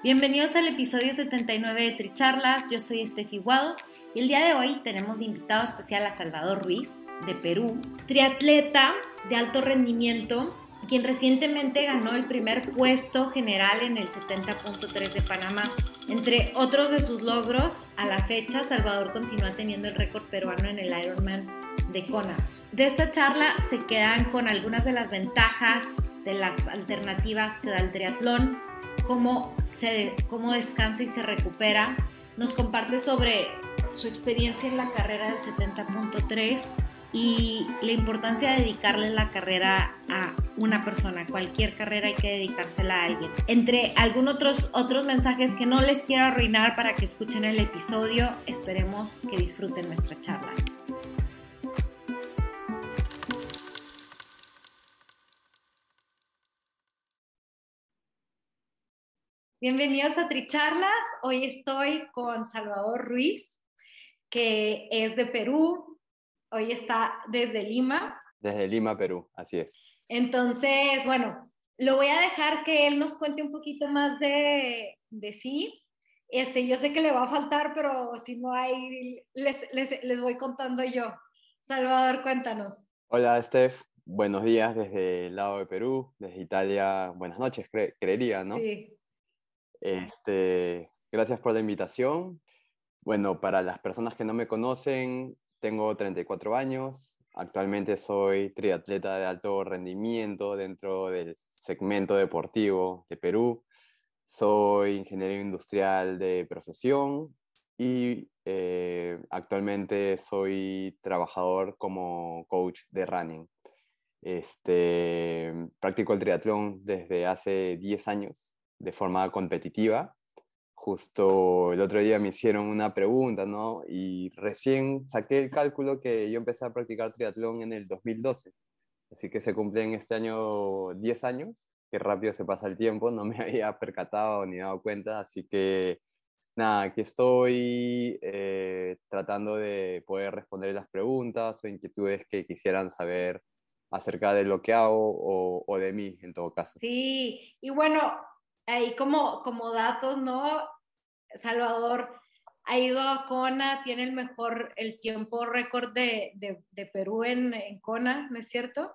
Bienvenidos al episodio 79 de Tricharlas, yo soy Estefi Guado y el día de hoy tenemos de invitado especial a Salvador Ruiz, de Perú, triatleta de alto rendimiento, quien recientemente ganó el primer puesto general en el 70.3 de Panamá. Entre otros de sus logros, a la fecha, Salvador continúa teniendo el récord peruano en el Ironman de Kona. De esta charla se quedan con algunas de las ventajas de las alternativas que da el triatlón, como cómo descansa y se recupera. Nos comparte sobre su experiencia en la carrera del 70.3 y la importancia de dedicarle la carrera a una persona. Cualquier carrera hay que dedicársela a alguien. Entre algunos otros, otros mensajes que no les quiero arruinar para que escuchen el episodio, esperemos que disfruten nuestra charla. Bienvenidos a Tricharlas. Hoy estoy con Salvador Ruiz, que es de Perú. Hoy está desde Lima. Desde Lima, Perú, así es. Entonces, bueno, lo voy a dejar que él nos cuente un poquito más de, de sí. Este, yo sé que le va a faltar, pero si no hay, les, les, les voy contando yo. Salvador, cuéntanos. Hola, Steph. Buenos días desde el lado de Perú, desde Italia. Buenas noches, creería, ¿no? Sí. Este, gracias por la invitación. Bueno, para las personas que no me conocen, tengo 34 años. Actualmente soy triatleta de alto rendimiento dentro del segmento deportivo de Perú. Soy ingeniero industrial de profesión y eh, actualmente soy trabajador como coach de running. Este, practico el triatlón desde hace 10 años de forma competitiva. Justo el otro día me hicieron una pregunta, ¿no? Y recién saqué el cálculo que yo empecé a practicar triatlón en el 2012. Así que se cumplen este año 10 años. Qué rápido se pasa el tiempo, no me había percatado ni dado cuenta. Así que nada, aquí estoy eh, tratando de poder responder las preguntas o inquietudes que quisieran saber acerca de lo que hago o, o, de mí en todo caso. Sí, y bueno, ahí como, como datos, ¿no? Salvador ha ido a Kona, tiene el mejor, el tiempo récord de, de, Perú en, en, Kona, ¿no es cierto?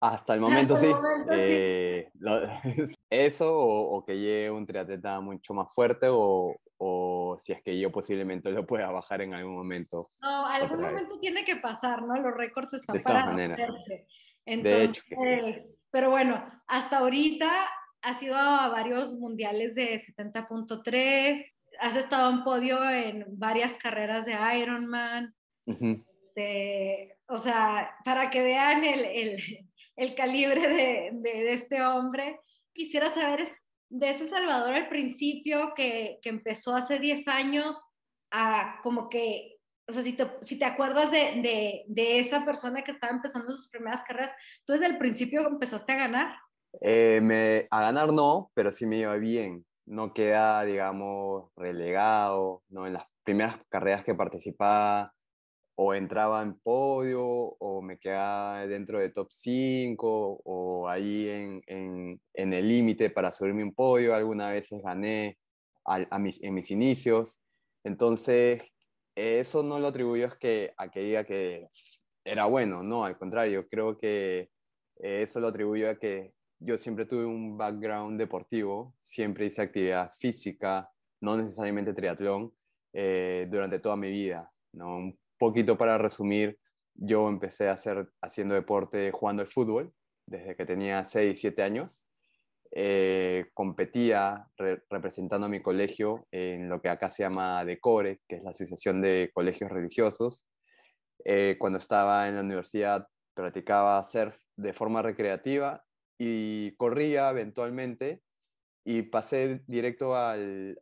Hasta el momento, sí. Eh, eso o, que lleve un triatleta mucho más fuerte o, o, si es que yo posiblemente lo pueda bajar en algún momento. No, algún momento tiene que pasar, ¿no? Los récords están para romperse. de hecho que sí. Pero bueno, hasta ahorita has ido a varios mundiales de 70.3, has estado en podio en varias carreras de Ironman. Este, o sea, para que vean el, el, el calibre de, de, este hombre, quisiera saber de ese Salvador al principio que, que empezó hace 10 años a como que o sea, si te, si te acuerdas de, de, de, esa persona que estaba empezando sus primeras carreras, tú desde el principio empezaste a ganar. Eh, me, a ganar no, pero sí me iba bien. No queda, digamos, relegado, ¿no? En las primeras carreras que participaba o entraba en podio o me quedaba dentro de top 5 o ahí en, en, el límite para subirme un podio. Algunas veces gané a, mis, en mis inicios. Entonces, eso no lo atribuyo es que, a que diga que era bueno, no, al contrario, creo que eso lo atribuyo a que yo siempre tuve un background deportivo, siempre hice actividad física, no necesariamente triatlón, eh, durante toda mi vida. ¿no? poquito para resumir, yo empecé a hacer haciendo deporte jugando al fútbol desde que tenía 6, 7 años. Eh, competía representando a mi colegio en lo que acá se llama DECORE, que es la Asociación de Colegios Religiosos. Eh, cuando estaba en la universidad practicaba surf de forma recreativa y corría eventualmente y pasé directo al,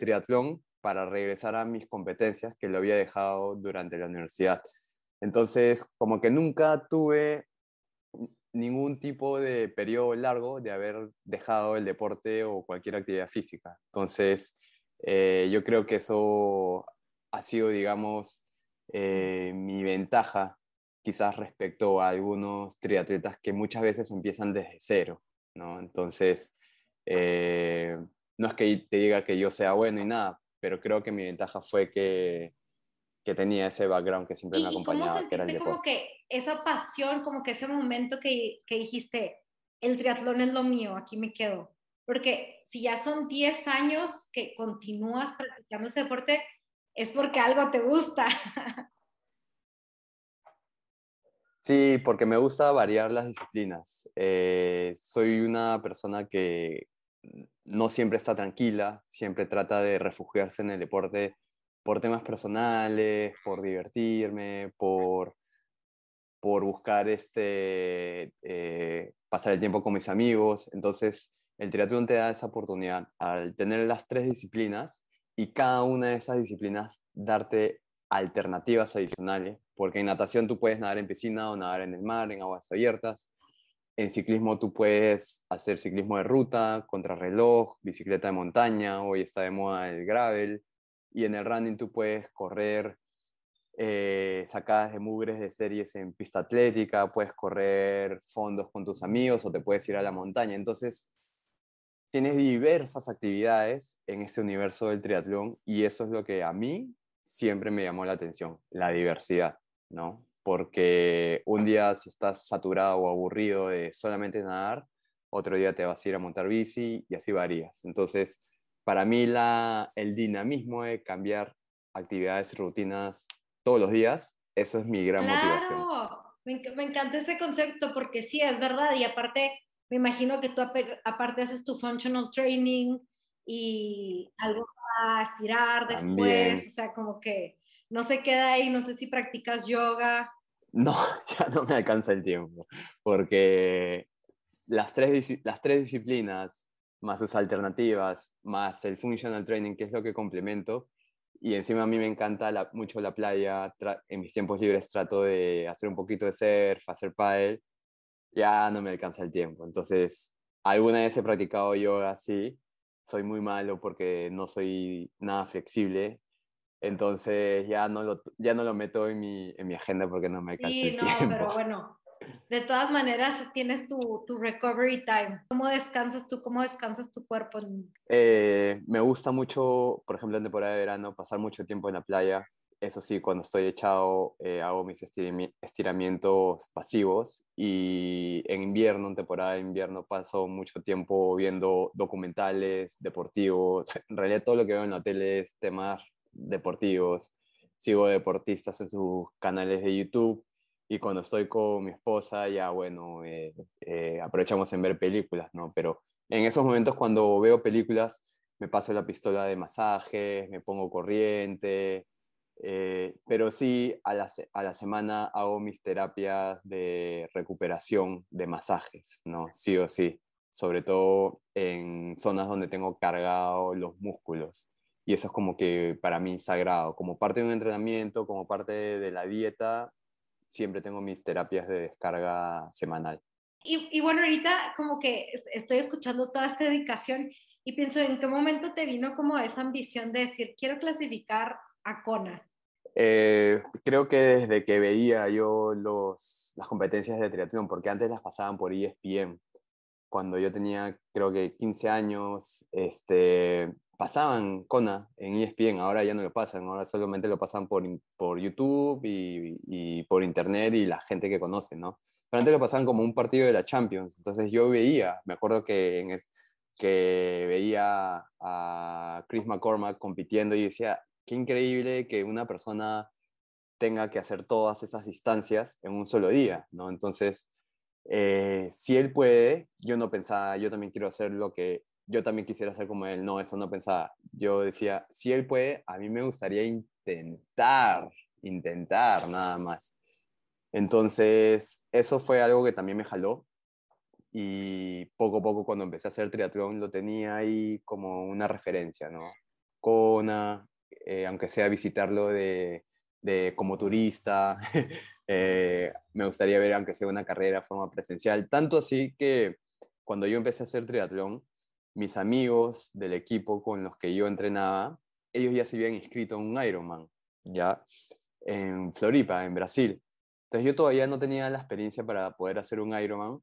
triatlón para regresar a mis competencias que lo había dejado durante la universidad. Entonces, como que nunca tuve ningún tipo de periodo largo de haber dejado el deporte o cualquier actividad física. Entonces, eh, yo creo que eso ha sido, digamos, eh, mi ventaja quizás respecto a algunos triatletas que muchas veces empiezan desde cero, ¿no? Entonces, eh, no es que te diga que yo sea bueno y nada, pero creo que mi ventaja fue que que tenía ese background que siempre me acompañaba. ¿Y cómo sentiste como que esa pasión, como que ese momento que, que dijiste, el triatlón es lo mío, aquí me quedo? Porque si ya son 10 años que continúas practicando ese deporte, es porque algo te gusta. Sí, porque me gusta variar las disciplinas. Eh, soy una persona que no siempre está tranquila, siempre trata de refugiarse en el deporte por temas personales, por divertirme, por, por buscar este, eh, pasar el tiempo con mis amigos. Entonces, el triatlón te da esa oportunidad al tener las tres disciplinas y cada una de esas disciplinas darte alternativas adicionales, porque en natación tú puedes nadar en piscina o nadar en el mar, en aguas abiertas. En ciclismo tú puedes hacer ciclismo de ruta, contrarreloj, bicicleta de montaña, hoy está de moda el gravel, y en el running tú puedes correr eh, sacadas de mugres de series en pista atlética, puedes correr fondos con tus amigos o te puedes ir a la montaña. Entonces, tienes diversas actividades en este universo del triatlón y eso es lo que a mí siempre me llamó la atención, la diversidad, ¿no? Porque un día si estás saturado o aburrido de solamente nadar, otro día te vas a ir a montar bici y así varías. Entonces, para mí la, el dinamismo de cambiar actividades y rutinas todos los días, eso es mi gran claro. motivación. Me, me encanta ese concepto porque sí, es verdad. Y aparte, me imagino que tú aparte haces tu functional training y algo para estirar después, También. o sea, como que no se queda ahí, no sé si practicas yoga. No, ya no me alcanza el tiempo, porque las tres, las tres disciplinas más sus alternativas, más el functional training, que es lo que complemento. Y encima a mí me encanta mucho la playa. En mis tiempos libres trato de hacer un poquito de surf, hacer paddle. Ya no me alcanza el tiempo. Entonces, alguna vez he practicado yoga, sí. Soy muy malo porque no soy nada flexible. Entonces ya no lo, ya no lo meto en mi, en mi agenda porque no me alcanza sí, el no, tiempo. pero bueno, de todas maneras tienes tu, tu, recovery time. ¿Cómo descansas tú? ¿Cómo descansas tu cuerpo? Eh, me gusta mucho, por ejemplo, en temporada de verano, pasar mucho tiempo en la playa. Eso sí, cuando estoy echado, eh, hago mis estiramientos pasivos y en invierno, en temporada de invierno, paso mucho tiempo viendo documentales deportivos. En realidad todo lo que veo en la tele es temas deportivos. Sigo deportistas en sus canales de YouTube y cuando estoy con mi esposa ya, bueno, eh, eh, aprovechamos en ver películas, ¿no? Pero en esos momentos cuando veo películas, me paso la pistola de masajes, me pongo corriente, eh, pero sí a la, a la, semana hago mis terapias de recuperación de masajes, ¿no? Sí o sí, sobre todo en zonas donde tengo cargado los músculos. Y eso es como que para mí sagrado, como parte de un entrenamiento, como parte de la dieta, siempre tengo mis terapias de descarga semanal. Y, y, bueno, ahorita como que estoy escuchando toda esta dedicación y pienso en qué momento te vino como esa ambición de decir, quiero clasificar a Kona. Eh, creo que desde que veía yo los, las competencias de triatlón, porque antes las pasaban por ESPN, cuando yo tenía creo que 15 años, este, pasaban Kona en ESPN, ahora ya no lo pasan, ahora solamente lo pasan por, por YouTube y, por internet y la gente que conoce, ¿no? Pero antes lo pasaban como un partido de la Champions, entonces yo veía, me acuerdo que, en, que veía a Chris McCormack compitiendo y decía, qué increíble que una persona tenga que hacer todas esas distancias en un solo día, ¿no? Entonces, eh, si él puede, yo no pensaba, yo también quiero hacer lo que yo también quisiera hacer como él, no, eso no pensaba. Yo decía, si él puede, a mí me gustaría intentar, intentar nada más. Entonces, eso fue algo que también me jaló y poco a poco cuando empecé a hacer triatlón lo tenía ahí como una referencia, ¿no? Kona, eh, aunque sea visitarlo de, de como turista, eh, me gustaría ver aunque sea una carrera de forma presencial, tanto así que cuando yo empecé a hacer triatlón, mis amigos del equipo con los que yo entrenaba, ellos ya se habían inscrito en un Ironman, ya, en Floripa, en Brasil. Entonces yo todavía no tenía la experiencia para poder hacer un Ironman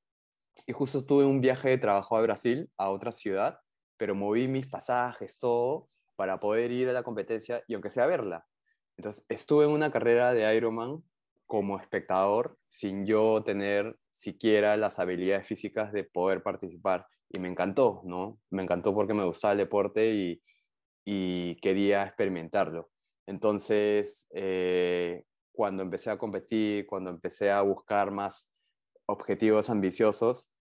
y justo tuve un viaje de trabajo a Brasil, a otra ciudad, pero moví mis pasajes, todo, para poder ir a la competencia y aunque sea verla. Entonces estuve en una carrera de Ironman como espectador sin yo tener siquiera las habilidades físicas de poder participar y me encantó, ¿no? Me encantó porque me gustaba el deporte y, y quería experimentarlo. Entonces, eh, cuando empecé a competir, cuando empecé a buscar más objetivos ambiciosos,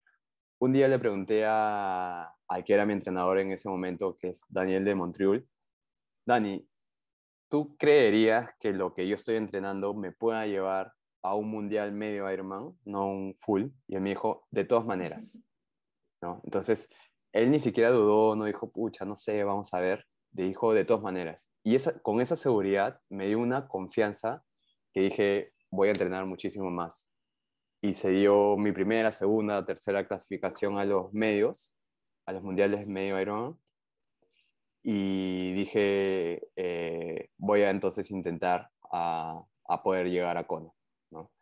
un día le pregunté a, al que era mi entrenador en ese momento, que es Daniel de Montreal, Dani, ¿tú creerías que lo que yo estoy entrenando me pueda llevar a un mundial medio Ironman, no un full? Y él me dijo, de todas maneras. Entonces, él ni siquiera dudó, no dijo, pucha, no sé, vamos a ver, dijo de todas maneras. Y esa, con esa seguridad me dio una confianza que dije, voy a entrenar muchísimo más. Y se dio mi primera, segunda, tercera clasificación a los medios, a los mundiales medio Ironman. Y dije, eh, voy a entonces intentar a, poder llegar a Kona. ¿no?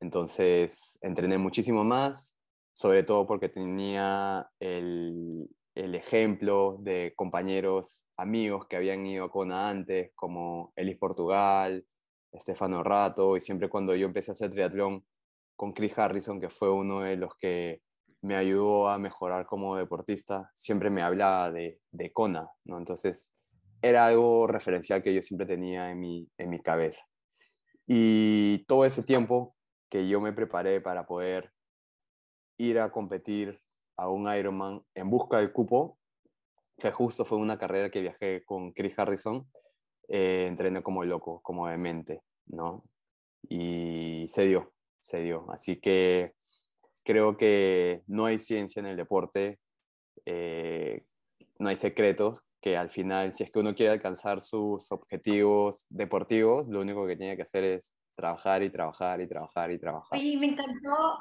Entonces entrené muchísimo más, sobre todo porque tenía el, ejemplo de compañeros, amigos que habían ido a Kona antes, como Elis Portugal, Estefano Rato, y siempre cuando yo empecé a hacer triatlón con Chris Harrison, que fue uno de los que me ayudó a mejorar como deportista, siempre me hablaba de, de Kona, ¿no? Entonces, era algo referencial que yo siempre tenía en mi, en mi cabeza. Y todo ese tiempo que yo me preparé para poder ir a competir a un Ironman en busca del cupo, que justo fue una carrera que viajé con Chris Harrison, eh, entrené como loco, como demente, ¿no? Y se dio, se dio. Así que creo que no hay ciencia en el deporte, eh, no hay secretos, que al final, si es que uno quiere alcanzar sus objetivos deportivos, lo único que tiene que hacer es trabajar y trabajar y trabajar y trabajar. Y me encantó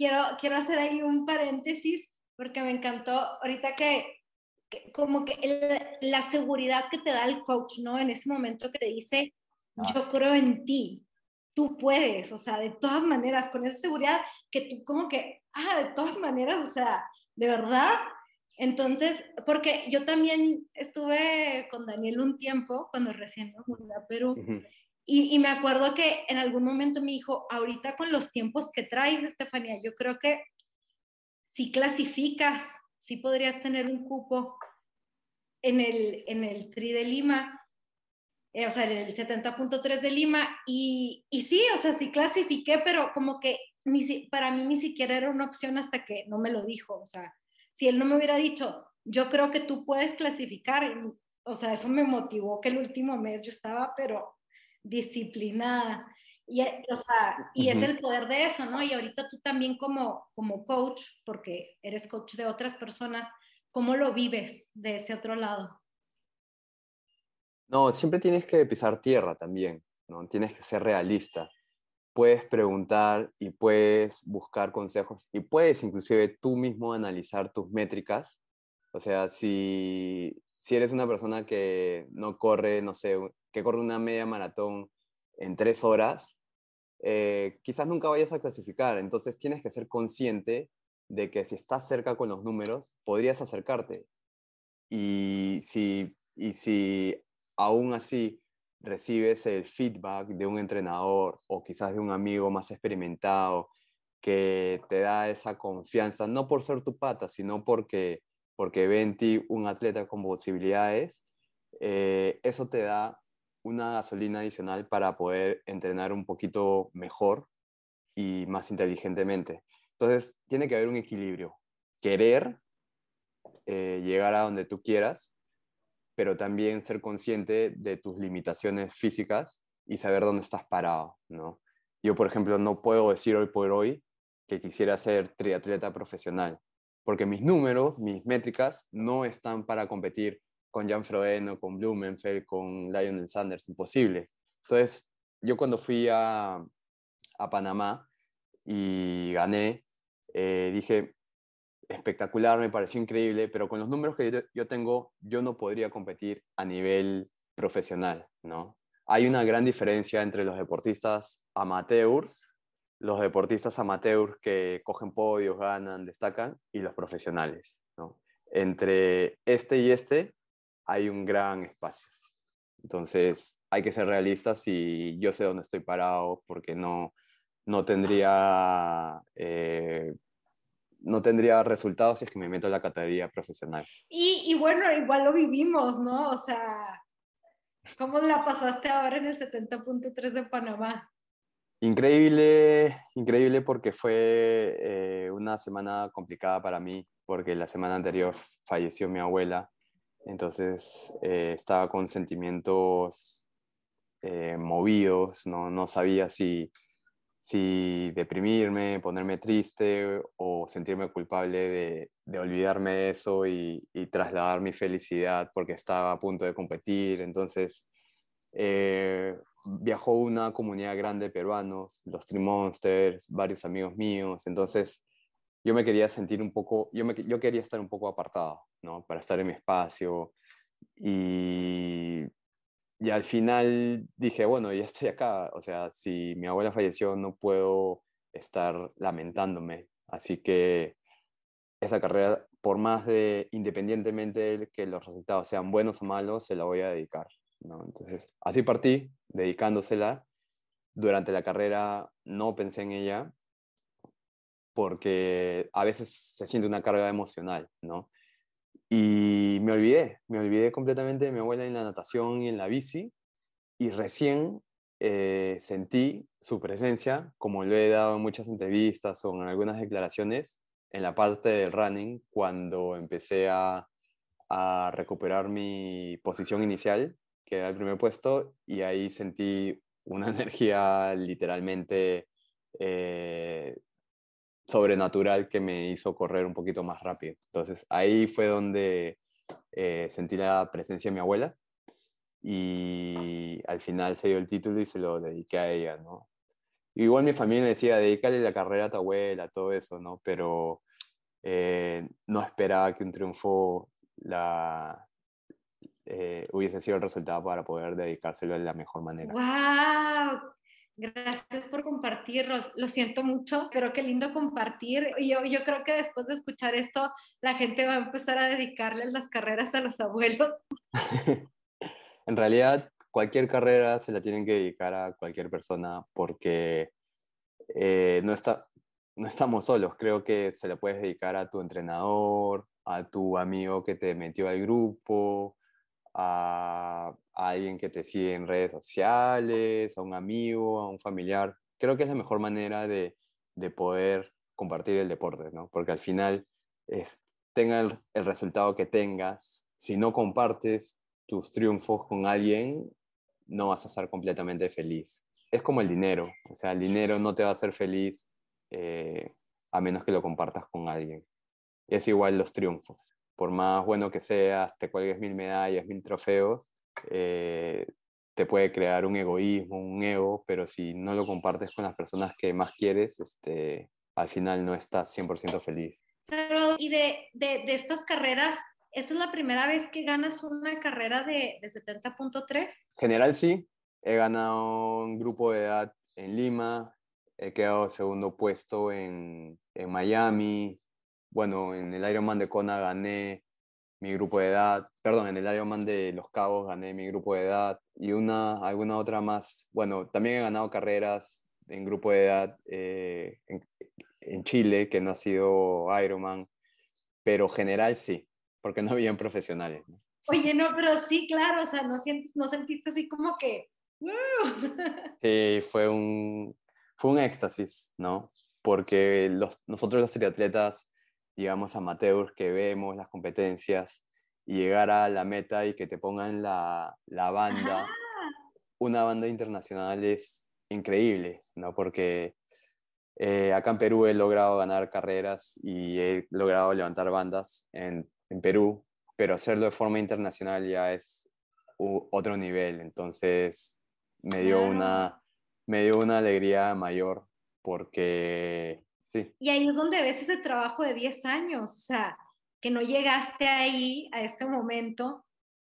quiero, quiero hacer ahí un paréntesis porque me encantó ahorita que, como que la seguridad que te da el coach, ¿no? En ese momento que te dice, ah. yo creo en ti, tú puedes, o sea, de todas maneras, con esa seguridad que tú como que, ah, de todas maneras, o sea, de verdad. Entonces, porque yo también estuve con Daniel un tiempo cuando recién me mudé a Perú. Y, me acuerdo que en algún momento me dijo, ahorita con los tiempos que traes, Estefanía, yo creo que si clasificas, si podrías tener un cupo en el, en el TRI de Lima, eh, o sea, en el 70.3 de Lima, y, y, sí, o sea, sí clasifiqué, pero como que ni, para mí ni siquiera era una opción hasta que no me lo dijo, o sea, si él no me hubiera dicho, yo creo que tú puedes clasificar, o sea, eso me motivó que el último mes yo estaba, pero disciplinada. Y, eh, o sea, y es el poder de eso, ¿no? Y ahorita tú también como, como coach, porque eres coach de otras personas, ¿cómo lo vives de ese otro lado? No, siempre tienes que pisar tierra también, ¿no? Tienes que ser realista. Puedes preguntar y puedes buscar consejos y puedes inclusive tú mismo analizar tus métricas. O sea, si, si eres una persona que no corre, no sé, que corre una media maratón en tres horas, eh, quizás nunca vayas a clasificar. Entonces tienes que ser consciente de que si estás cerca con los números, podrías acercarte. Y si, y si aún así recibes el feedback de un entrenador o quizás de un amigo más experimentado que te da esa confianza, no por ser tu pata, sino porque, porque ve un atleta con posibilidades, eh, eso te da una gasolina adicional para poder entrenar un poquito mejor y más inteligentemente. Entonces, tiene que haber un equilibrio. Querer eh, llegar a donde tú quieras, pero también ser consciente de tus limitaciones físicas y saber dónde estás parado, ¿no? Yo, por ejemplo, no puedo decir hoy por hoy que quisiera ser triatleta profesional, porque mis números, mis métricas no están para competir con Jan Frodeno, con Blumenfeld, con Lionel Sanders, imposible. Entonces, yo cuando fui a, a Panamá y gané, eh, dije, espectacular, me pareció increíble, pero con los números que yo, tengo, yo no podría competir a nivel profesional, ¿no? Hay una gran diferencia entre los deportistas amateurs, los deportistas amateurs que cogen podios, ganan, destacan, y los profesionales, ¿no? Entre este y este hay un gran espacio. Entonces, hay que ser realistas y yo sé dónde estoy parado porque no, no tendría... Eh, no tendría resultados si es que me meto en la categoría profesional. Y, y, bueno, igual lo vivimos, ¿no? O sea, ¿cómo la pasaste ahora en el 70.3 de Panamá? Increíble, increíble porque fue eh, una semana complicada para mí, porque la semana anterior falleció mi abuela entonces eh, estaba con sentimientos eh, movidos, ¿no? no sabía si, si deprimirme, ponerme triste o sentirme culpable de, de olvidarme de eso y, trasladar mi felicidad porque estaba a punto de competir. Entonces eh, viajó una comunidad grande de peruanos, los Trimonsters, varios amigos míos. Entonces yo me quería sentir un poco, yo, me, yo quería estar un poco apartado, ¿no? Para estar en mi espacio. Y, y al final dije, bueno, ya estoy acá. O sea, si mi abuela falleció, no puedo estar lamentándome. Así que esa carrera, por más de, independientemente de que los resultados sean buenos o malos, se la voy a dedicar. ¿no? Entonces, así partí, dedicándosela. Durante la carrera no pensé en ella, porque a veces se siente una carga emocional, ¿no? Y me olvidé, me olvidé completamente de mi abuela en la natación y en la bici, y recién eh, sentí su presencia, como lo he dado en muchas entrevistas o en algunas declaraciones, en la parte del running, cuando empecé a, a recuperar mi posición inicial, que era el primer puesto, y ahí sentí una energía literalmente eh, sobrenatural que me hizo correr un poquito más rápido. Entonces ahí fue donde eh, sentí la presencia de mi abuela y al final se dio el título y se lo dediqué a ella, ¿no? Igual mi familia decía, dedícale la carrera a tu abuela, todo eso, ¿no? Pero eh, no esperaba que un triunfo la, eh, hubiese sido el resultado para poder dedicárselo de la mejor manera. ¡Wow! Gracias por compartirlo. Lo siento mucho, pero qué lindo compartir. Yo, yo creo que después de escuchar esto, la gente va a empezar a dedicarle las carreras a los abuelos. en realidad, cualquier carrera se la tienen que dedicar a cualquier persona porque eh, no, está, no estamos solos. Creo que se la puedes dedicar a tu entrenador, a tu amigo que te metió al grupo, a, alguien que te sigue en redes sociales, a un amigo, a un familiar. Creo que es la mejor manera de, de poder compartir el deporte, ¿no? Porque al final, es, tenga el, resultado que tengas, si no compartes tus triunfos con alguien, no vas a estar completamente feliz. Es como el dinero, o sea, el dinero no te va a hacer feliz eh, a menos que lo compartas con alguien. Es igual los triunfos por más bueno que seas, te cuelgues mil medallas, mil trofeos, eh, te puede crear un egoísmo, un ego, pero si no lo compartes con las personas que más quieres, este, al final no estás 100% feliz. Y de, de, de, estas carreras, ¿esta es la primera vez que ganas una carrera de, de 70.3? General sí, he ganado un grupo de edad en Lima, he quedado segundo puesto en, en Miami, bueno, en el Ironman de Kona gané mi grupo de edad, perdón, en el Ironman de Los Cabos gané mi grupo de edad y una, alguna otra más. Bueno, también he ganado carreras en grupo de edad eh, en, en, Chile, que no ha sido Ironman, pero general sí, porque no habían profesionales. Oye, no, pero sí, claro, o sea, no, sientes, no sentiste así como que... Sí, fue un, fue un éxtasis, ¿no? Porque los, nosotros los triatletas, digamos, amateurs que vemos las competencias y llegar a la meta y que te pongan la, la banda, una banda internacional es increíble, ¿no? Porque eh, acá en Perú he logrado ganar carreras y he logrado levantar bandas en, en Perú, pero hacerlo de forma internacional ya es otro nivel. Entonces me dio, una, me dio una alegría mayor porque sí. Y ahí es donde ves ese trabajo de 10 años, o sea, que no llegaste ahí a este momento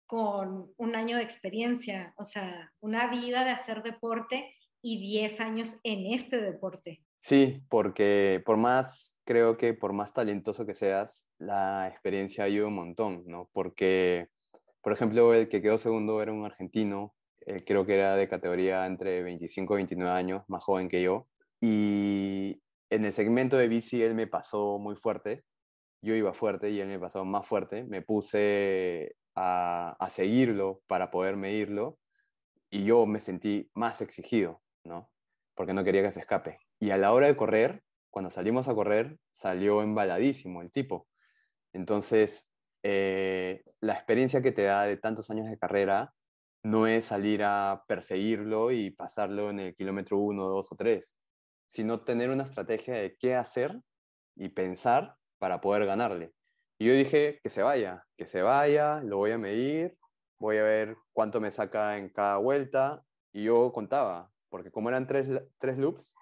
con un año de experiencia, o sea, una vida de hacer deporte y 10 años en este deporte. Sí, porque por más, creo que por más talentoso que seas, la experiencia ayuda un montón, ¿no? Porque, por ejemplo, el que quedó segundo era un argentino, eh, creo que era de categoría entre 25 y 29 años, más joven que yo, y en el segmento de bici él me pasó muy fuerte, yo iba fuerte y él me pasó más fuerte, me puse a, seguirlo para poder medirlo y yo me sentí más exigido, ¿no? Porque no quería que se escape. Y a la hora de correr, cuando salimos a correr, salió embaladísimo el tipo. Entonces, eh, la experiencia que te da de tantos años de carrera no es salir a perseguirlo y pasarlo en el kilómetro 1, 2 o 3, sino tener una estrategia de qué hacer y pensar para poder ganarle. Y yo dije que se vaya, que se vaya, lo voy a medir, voy a ver cuánto me saca en cada vuelta. Y yo contaba, porque como eran tres, tres loops,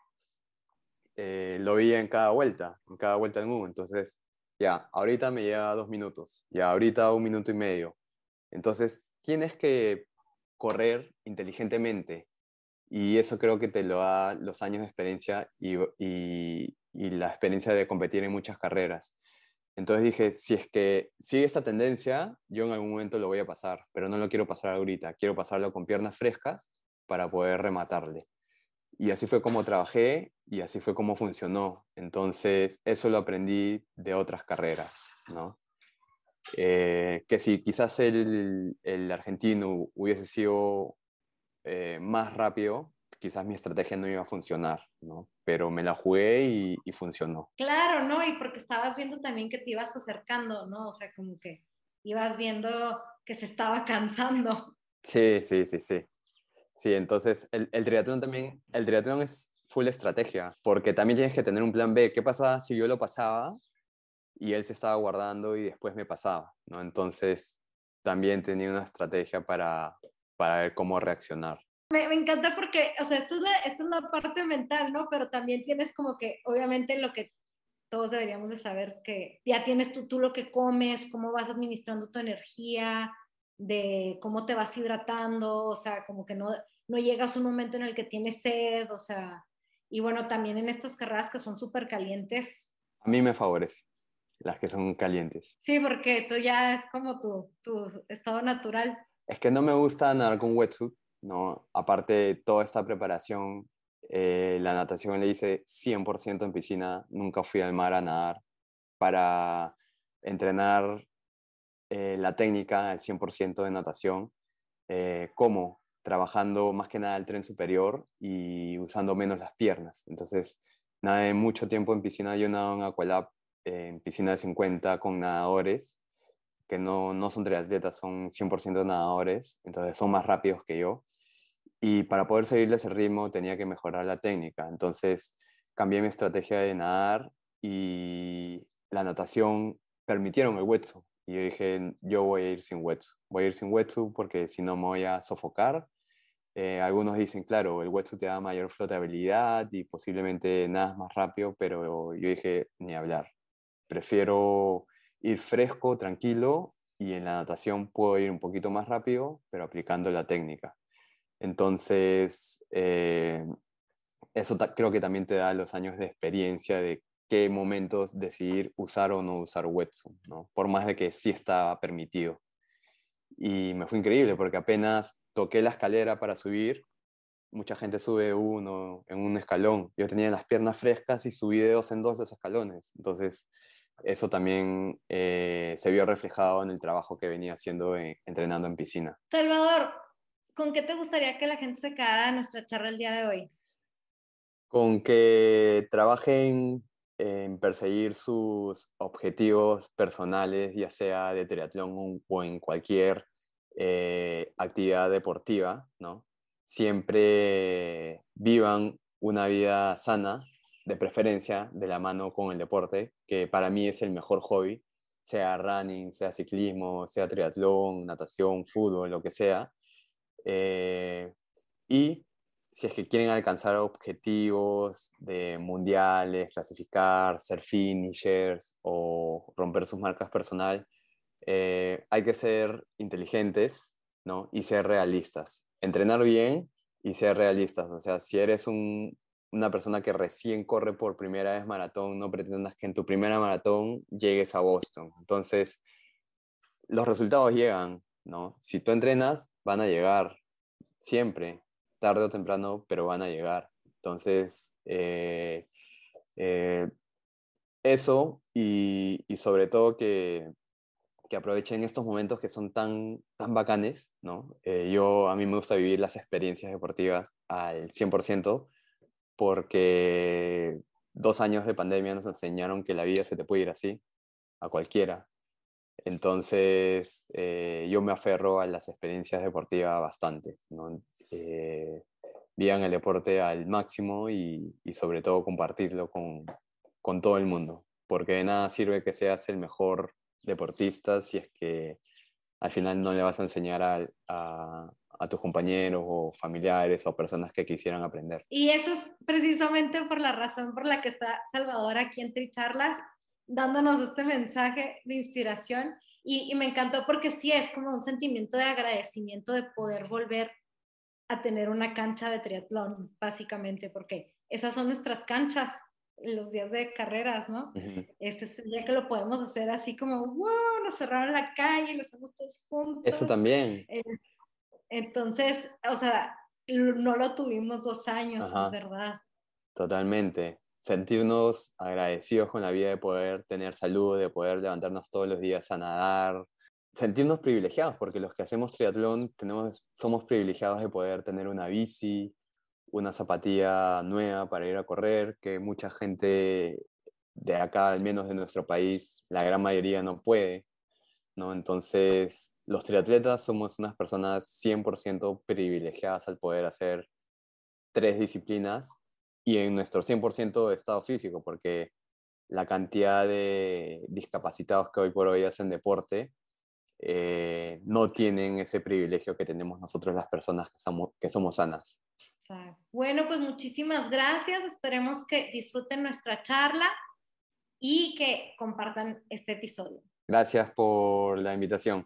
eh, lo veía en cada vuelta, en cada vuelta en uno. Entonces, ya, ahorita me lleva dos minutos, ya, ahorita un minuto y medio. Entonces, tienes que correr inteligentemente y eso creo que te lo da los años de experiencia y, y, y la experiencia de competir en muchas carreras. Entonces dije, si es que sigue esta tendencia, yo en algún momento lo voy a pasar, pero no lo quiero pasar ahorita, quiero pasarlo con piernas frescas para poder rematarle. Y así fue como trabajé y así fue como funcionó. Entonces, eso lo aprendí de otras carreras, ¿no? Eh, que si quizás el, el argentino hubiese sido eh, más rápido, quizás mi estrategia no iba a funcionar, ¿no? Pero me la jugué y, y, funcionó. Claro, ¿no? Y porque estabas viendo también que te ibas acercando, ¿no? O sea, como que ibas viendo que se estaba cansando. Sí, sí, sí, sí. Sí, entonces el, el triatlón también, el triatlón es full estrategia, porque también tienes que tener un plan B. ¿Qué pasa si yo lo pasaba y él se estaba guardando y después me pasaba? ¿no? Entonces también tenía una estrategia para, para ver cómo reaccionar. Me, me, encanta porque, o sea, esto es, la, esto es la parte mental, ¿no? Pero también tienes como que, obviamente, lo que todos deberíamos de saber, que ya tienes tú, tú lo que comes, cómo vas administrando tu energía, de cómo te vas hidratando, o sea, como que no, no llegas a un momento en el que tienes sed, o sea, y bueno, también en estas carreras que son súper calientes. A mí me favorece las que son calientes. Sí, porque tú ya es como tu, tu estado natural. Es que no me gusta nadar con wetsuit, ¿no? Aparte de toda esta preparación, eh, la natación le hice 100% en piscina, nunca fui al mar a nadar para entrenar eh, la técnica, el 100% de natación, eh, ¿cómo? Trabajando más que nada el tren superior y usando menos las piernas. Entonces, nadé mucho tiempo en piscina, yo nado en Aqualab, en piscina de 50 con nadadores, que no, no son triatletas, son 100% nadadores, entonces son más rápidos que yo. Y para poder seguirles el ritmo tenía que mejorar la técnica. Entonces, cambié mi estrategia de nadar y la natación permitieron el wetsuit. Y yo dije, yo voy a ir sin wetsuit. Voy a ir sin wetsuit porque si no me voy a sofocar. Eh, algunos dicen, claro, el wetsuit te da mayor flotabilidad y posiblemente nada más rápido, pero yo dije, ni hablar. Prefiero ir fresco, tranquilo, y en la natación puedo ir un poquito más rápido, pero aplicando la técnica. Entonces, eh, eso creo que también te da los años de experiencia de qué momentos decidir usar o no usar wetsuit, ¿no? Por más de que sí estaba permitido. Y me fue increíble porque apenas toqué la escalera para subir, mucha gente sube uno en un escalón. Yo tenía las piernas frescas y subí de dos en dos los escalones. Entonces eso también eh, se vio reflejado en el trabajo que venía haciendo entrenando en piscina. Salvador, ¿con qué te gustaría que la gente se quedara en nuestra charla el día de hoy? Con que trabajen en perseguir sus objetivos personales, ya sea de triatlón o en cualquier eh, actividad deportiva, ¿no? Siempre vivan una vida sana, de preferencia de la mano con el deporte, que para mí es el mejor hobby, sea running, sea ciclismo, sea triatlón, natación, fútbol, lo que sea. Eh, y si es que quieren alcanzar objetivos de mundiales, clasificar, ser finishers o romper sus marcas personal, eh, hay que ser inteligentes ¿no? y ser realistas. Entrenar bien y ser realistas. O sea, si eres un, una persona que recién corre por primera vez maratón, no pretendas que en tu primera maratón llegues a Boston. Entonces, los resultados llegan, ¿no? Si tú entrenas, van a llegar siempre, tarde o temprano, pero van a llegar. Entonces, eh, eh, eso y, sobre todo que, que, aprovechen estos momentos que son tan, tan bacanes, ¿no? Eh, yo, a mí me gusta vivir las experiencias deportivas al 100%, porque dos años de pandemia nos enseñaron que la vida se te puede ir así, a cualquiera. Entonces, eh, yo me aferro a las experiencias deportivas bastante. ¿no? Eh, vivan el deporte al máximo y, sobre todo compartirlo con, con, todo el mundo, porque de nada sirve que seas el mejor deportista si es que al final no le vas a enseñar a, a tus compañeros o familiares o personas que quisieran aprender. Y eso es precisamente por la razón por la que está Salvador aquí en Tricharlas, dándonos este mensaje de inspiración. Y, me encantó porque sí es como un sentimiento de agradecimiento de poder volver a tener una cancha de triatlón, básicamente, porque esas son nuestras canchas los días de carreras, ¿no? Este es el día que lo podemos hacer así como, wow, nos cerraron la calle, lo hacemos todos juntos. Eso también. Eh, entonces, o sea, no lo tuvimos dos años, verdad. Totalmente. Sentirnos agradecidos con la vida de poder tener salud, de poder levantarnos todos los días a nadar, sentirnos privilegiados, porque los que hacemos triatlón tenemos, somos privilegiados de poder tener una bici, una zapatilla nueva para ir a correr, que mucha gente de acá, al menos de nuestro país, la gran mayoría no puede, ¿no? Entonces, los triatletas somos unas personas 100% privilegiadas al poder hacer tres disciplinas y en nuestro 100% de estado físico, porque la cantidad de discapacitados que hoy por hoy hacen deporte eh, no tienen ese privilegio que tenemos nosotros las personas que somos, que somos sanas. Bueno, pues muchísimas gracias. Esperemos que disfruten nuestra charla y que compartan este episodio. Gracias por la invitación.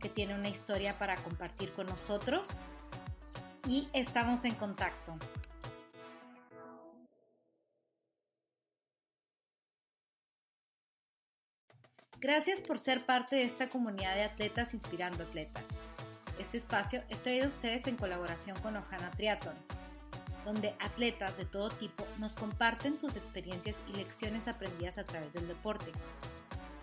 que tiene una historia para compartir con nosotros y estamos en contacto. Gracias por ser parte de esta comunidad de atletas inspirando atletas. Este espacio es traído a ustedes en colaboración con Ojana Triathlon, donde atletas de todo tipo nos comparten sus experiencias y lecciones aprendidas a través del deporte.